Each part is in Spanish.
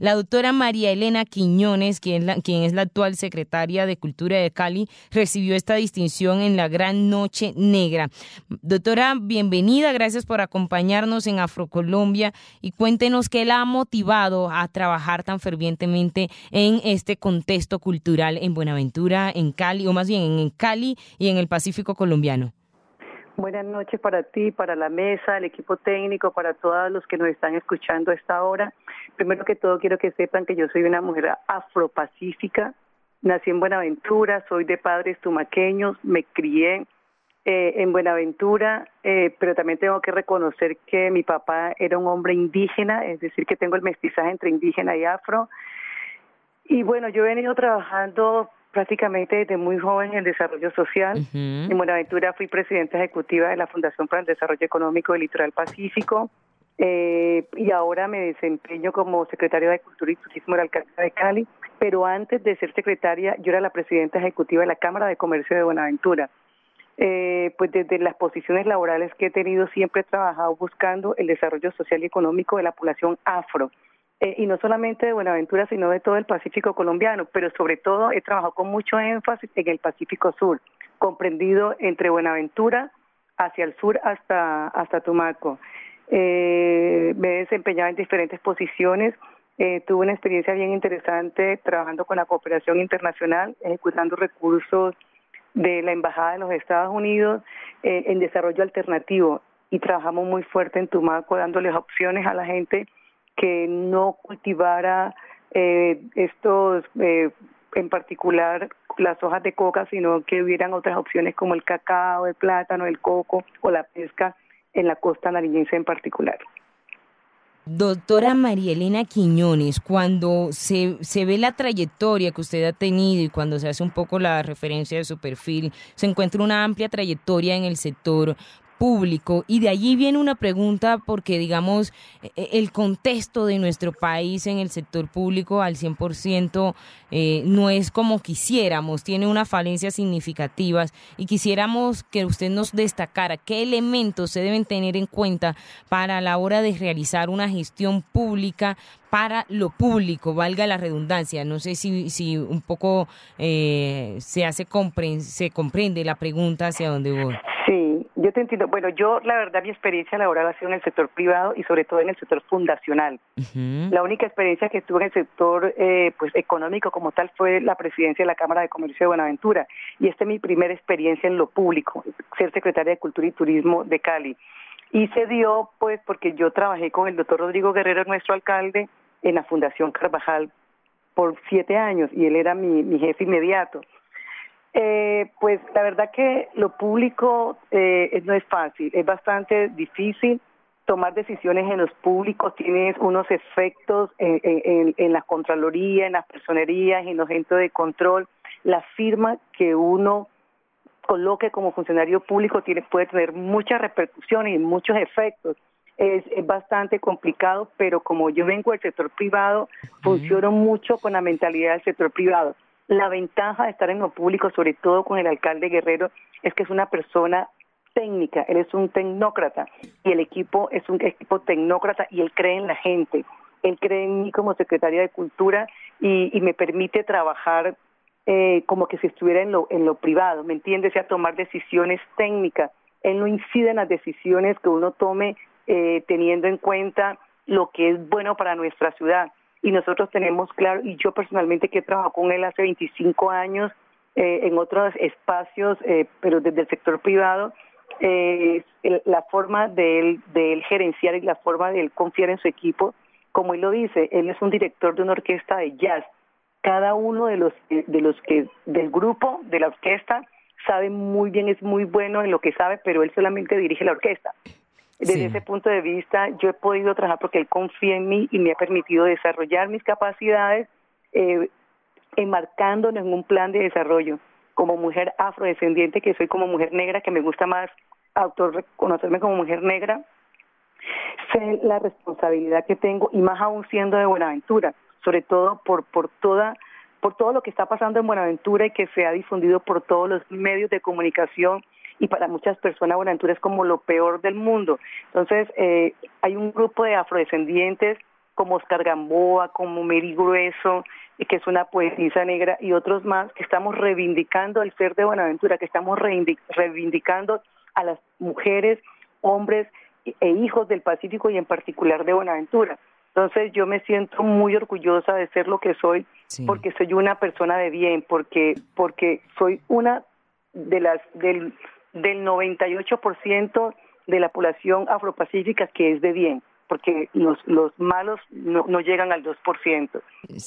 La doctora María Elena Quiñones, quien, es la actual secretaria de Cultura de Cali, recibió esta distinción en la Gran Noche Negra. Doctora, bienvenida, gracias por acompañarnos en Afrocolombia y cuéntenos qué la ha motivado a trabajar tan fervientemente en este contexto cultural en Buenaventura, en Cali, o más bien en Cali y en el Pacífico colombiano. Buenas noches para ti, para la mesa, el equipo técnico, para todos los que nos están escuchando a esta hora. Primero que todo quiero que sepan que yo soy una mujer afropacífica, nací en Buenaventura, soy de padres tumaqueños, me crié eh, en Buenaventura, eh, pero también tengo que reconocer que mi papá era un hombre indígena, es decir, que tengo el mestizaje entre indígena y afro. Y bueno, yo he venido trabajando prácticamente desde muy joven en el desarrollo social. En Buenaventura fui presidenta ejecutiva de la Fundación para el Desarrollo Económico del Litoral Pacífico eh, y ahora me desempeño como secretaria de Cultura y Turismo de la Alcaldía de Cali, pero antes de ser secretaria yo era la presidenta ejecutiva de la Cámara de Comercio de Buenaventura. Eh, pues desde las posiciones laborales que he tenido siempre he trabajado buscando el desarrollo social y económico de la población afro. Eh, y no solamente de Buenaventura, sino de todo el Pacífico colombiano, pero sobre todo he trabajado con mucho énfasis en el Pacífico Sur, comprendido entre Buenaventura hacia el sur hasta, hasta Tumaco. Eh, me he desempeñado en diferentes posiciones, eh, tuve una experiencia bien interesante trabajando con la cooperación internacional, ejecutando recursos de la Embajada de los Estados Unidos eh, en desarrollo alternativo. Y trabajamos muy fuerte en Tumaco dándoles opciones a la gente que no cultivara eh, estos, eh, en particular las hojas de coca, sino que hubieran otras opciones como el cacao, el plátano, el coco o la pesca en la costa nariñense en particular. Doctora María Elena Quiñones, cuando se, se, ve la trayectoria que usted ha tenido y cuando se hace un poco la referencia de su perfil, se encuentra una amplia trayectoria en el sector público. Y de allí viene una pregunta porque, digamos, e, e, el contexto de nuestro país en el sector público al 100% eh, no es como quisiéramos, tiene unas falencias significativas y quisiéramos que usted nos destacara qué elementos se deben tener en cuenta para la hora de realizar una gestión pública para lo público, valga la redundancia. No sé si, si un poco eh, se hace se comprende la pregunta hacia dónde voy. Sí, yo te entiendo. Bueno, yo la verdad mi experiencia laboral ha sido en el sector privado y sobre todo en el sector fundacional. La única experiencia que tuve en el sector eh, pues económico como tal fue la presidencia de la Cámara de Comercio de Buenaventura y esta es mi primera experiencia en lo público, ser secretaria de Cultura y Turismo de Cali. Y se dio pues porque yo trabajé con el doctor Rodrigo Guerrero, nuestro alcalde, en la Fundación Carvajal por siete años y él era mi, jefe inmediato. Eh, pues la verdad que lo público eh, no es fácil, es bastante difícil tomar decisiones en los públicos, tienes unos efectos en, en, la Contraloría, en las personerías, en los centros de control. La firma que uno coloque como funcionario público tiene, puede tener muchas repercusiones y muchos efectos es, bastante complicado, pero como yo vengo del sector privado, funciono mucho con la mentalidad del sector privado. La ventaja de estar en lo público, sobre todo con el alcalde Guerrero, es que es una persona técnica, él es un tecnócrata y el equipo es un equipo tecnócrata y él cree en la gente. Él cree en mí como secretaria de Cultura y, me permite trabajar eh, como que si estuviera en lo, en lo privado, ¿me entiendes? A tomar decisiones técnicas. Él no incide en las decisiones que uno tome eh, teniendo en cuenta lo que es bueno para nuestra ciudad. Y nosotros tenemos claro, y yo personalmente que he trabajado con él hace 25 años eh, en otros espacios, eh, pero desde el sector privado, la forma de él, de él gerenciar y la forma de él confiar en su equipo, como él lo dice, él es un director de una orquesta de jazz. Cada uno de los, de los que del grupo, de la orquesta, sabe muy bien, es muy bueno en lo que sabe, pero él solamente dirige la orquesta. Desde ese punto de vista, yo he podido trabajar porque él confía en mí y me ha permitido desarrollar mis capacidades, eh, enmarcándonos en un plan de desarrollo. Como mujer afrodescendiente, que soy como mujer negra, que me gusta más autorreconocerme como mujer negra, sé la responsabilidad que tengo y más aún siendo de Buenaventura, sobre todo por, por toda por todo lo que está pasando en Buenaventura y que se ha difundido por todos los medios de comunicación y para muchas personas Buenaventura es como lo peor del mundo. Entonces, eh, hay un grupo de afrodescendientes como Oscar Gamboa, como Mary Grueso, que es una poetisa negra, y otros más, que estamos reivindicando el ser de Buenaventura, que estamos reivindicando a las mujeres, hombres e hijos del Pacífico y en particular de Buenaventura. Entonces yo me siento muy orgullosa de ser lo que soy, porque soy una persona de bien, porque porque soy una de las del del 98% de la población afropacífica que es de bien porque los, los malos no, no llegan al 2%.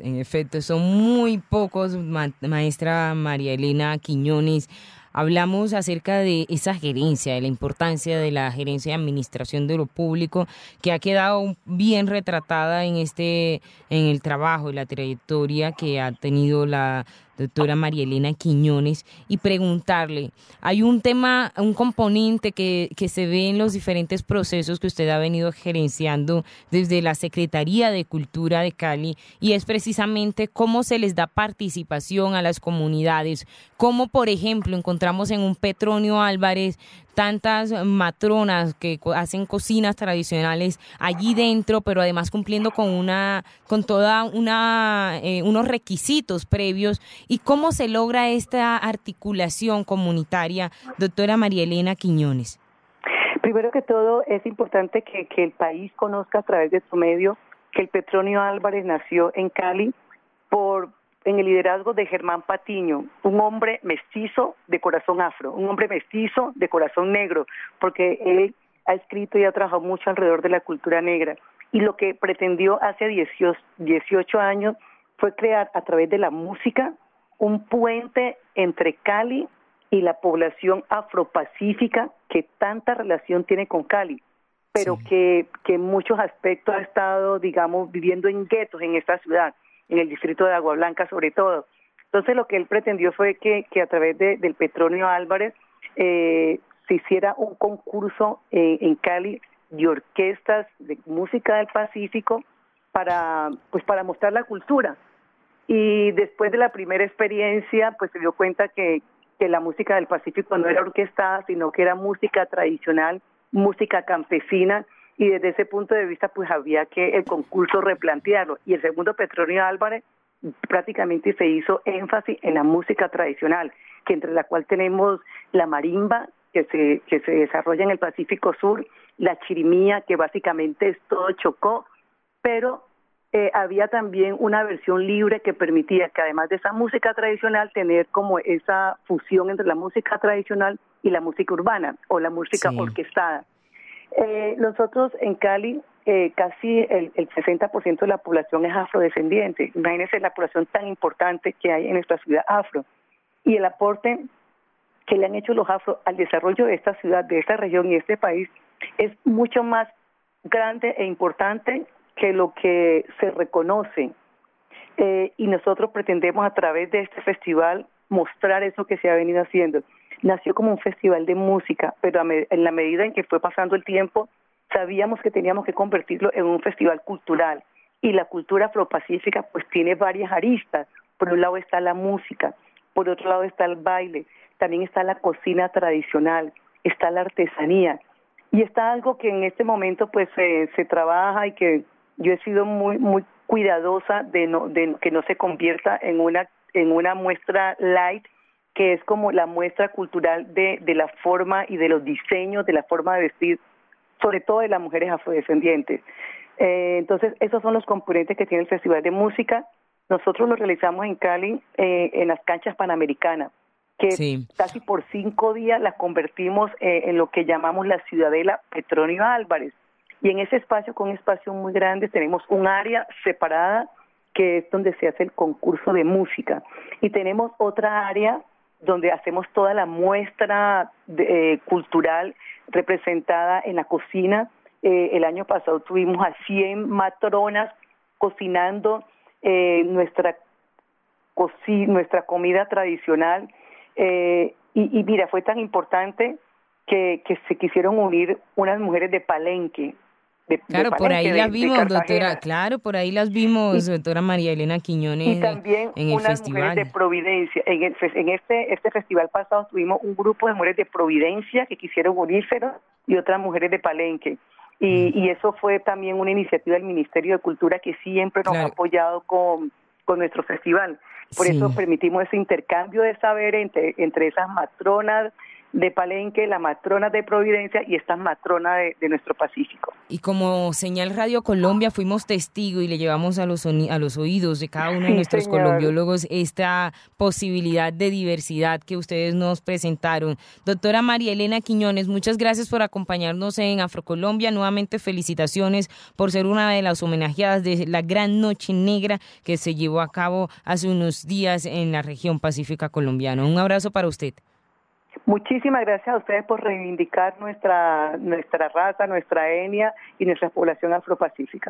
En efecto, son muy pocos, maestra María Elena Quiñones. Hablamos acerca de esa gerencia, de la importancia de la gerencia de administración de lo público, que ha quedado bien retratada en este, en el trabajo y la trayectoria que ha tenido la doctora María Elena Quiñones, y preguntarle, hay un tema, un componente que, que se ve en los diferentes procesos que usted ha venido gerenciando desde la Secretaría de Cultura de Cali, y es precisamente cómo se les da participación a las comunidades, cómo, por ejemplo, encontramos en un Petronio Álvarez tantas matronas que hacen cocinas tradicionales allí dentro, pero además cumpliendo con una, con toda una, eh, unos requisitos previos. ¿Y cómo se logra esta articulación comunitaria, doctora María Elena Quiñones? Primero que todo, es importante que, que el país conozca a través de su medio que el Petronio Álvarez nació en Cali por en el liderazgo de Germán Patiño, un hombre mestizo de corazón afro, un hombre mestizo de corazón negro, porque él ha escrito y ha trabajado mucho alrededor de la cultura negra. Y lo que pretendió hace 18 años fue crear a través de la música un puente entre Cali y la población afropacífica que tanta relación tiene con Cali, pero que, que en muchos aspectos ha estado, digamos, viviendo en guetos en esta ciudad en el distrito de Agua Blanca sobre todo. Entonces lo que él pretendió fue que, que a través de, del Petronio Álvarez eh, se hiciera un concurso eh, en Cali de orquestas de música del Pacífico para pues para mostrar la cultura y después de la primera experiencia pues se dio cuenta que, que la música del Pacífico no era orquestada sino que era música tradicional música campesina y desde ese punto de vista pues había que el concurso replantearlo y el segundo Petronio Álvarez prácticamente se hizo énfasis en la música tradicional, que entre la cual tenemos la marimba que se que se desarrolla en el Pacífico Sur, la chirimía que básicamente es todo chocó, pero eh, había también una versión libre que permitía que además de esa música tradicional tener como esa fusión entre la música tradicional y la música urbana o la música orquestada. Eh, nosotros en Cali, eh, casi el, el 60% de la población es afrodescendiente. Imagínense la población tan importante que hay en nuestra ciudad afro. Y el aporte que le han hecho los afro al desarrollo de esta ciudad, de esta región y este país es mucho más grande e importante que lo que se reconoce. Eh, y nosotros pretendemos a través de este festival mostrar eso que se ha venido haciendo nació como un festival de música, pero en la medida en que fue pasando el tiempo, sabíamos que teníamos que convertirlo en un festival cultural. Y la cultura afropacífica pues tiene varias aristas. Por un lado está la música, por otro lado está el baile, también está la cocina tradicional, está la artesanía. Y está algo que en este momento pues se trabaja y que yo he sido muy muy cuidadosa de no de que no se convierta en una en una muestra light que es como la muestra cultural de, de la forma y de los diseños, de la forma de vestir, sobre todo de las mujeres afrodescendientes. Eh, entonces, esos son los componentes que tiene el Festival de Música. Nosotros lo realizamos en Cali, eh, en las canchas panamericanas, que casi por cinco días las convertimos eh, en lo que llamamos la Ciudadela Petronio Álvarez. Y en ese espacio, con un espacio muy grande, tenemos un área separada que es donde se hace el concurso de música. Y tenemos otra área donde hacemos toda la muestra eh, cultural representada en la cocina. Eh, el año pasado tuvimos a 100 matronas cocinando eh, nuestra, nuestra comida tradicional. y, y, mira, fue tan importante que se quisieron unir unas mujeres de Palenque, claro, por ahí las vimos, doctora. Claro, por ahí las vimos, doctora María Elena Quiñones. Y también en el unas mujeres de Providencia. En, en este, este festival pasado tuvimos un grupo de mujeres de Providencia que quisieron unirse y otras mujeres de Palenque. Y, eso fue también una iniciativa del Ministerio de Cultura que siempre nos ha apoyado con, con nuestro festival. Por eso permitimos ese intercambio de saber entre, entre esas matronas de Palenque, la matrona de Providencia y esta matrona de, nuestro Pacífico. Y como Señal Radio Colombia fuimos testigo y le llevamos a los, a los oídos de cada uno de nuestros colombiólogos esta posibilidad de diversidad que ustedes nos presentaron. Doctora María Elena Quiñones, muchas gracias por acompañarnos en Afrocolombia. Nuevamente felicitaciones por ser una de las homenajeadas de la gran noche negra que se llevó a cabo hace unos días en la región pacífica colombiana. Un abrazo para usted. Muchísimas gracias a ustedes por reivindicar nuestra, nuestra raza, nuestra etnia y nuestra población afropacífica.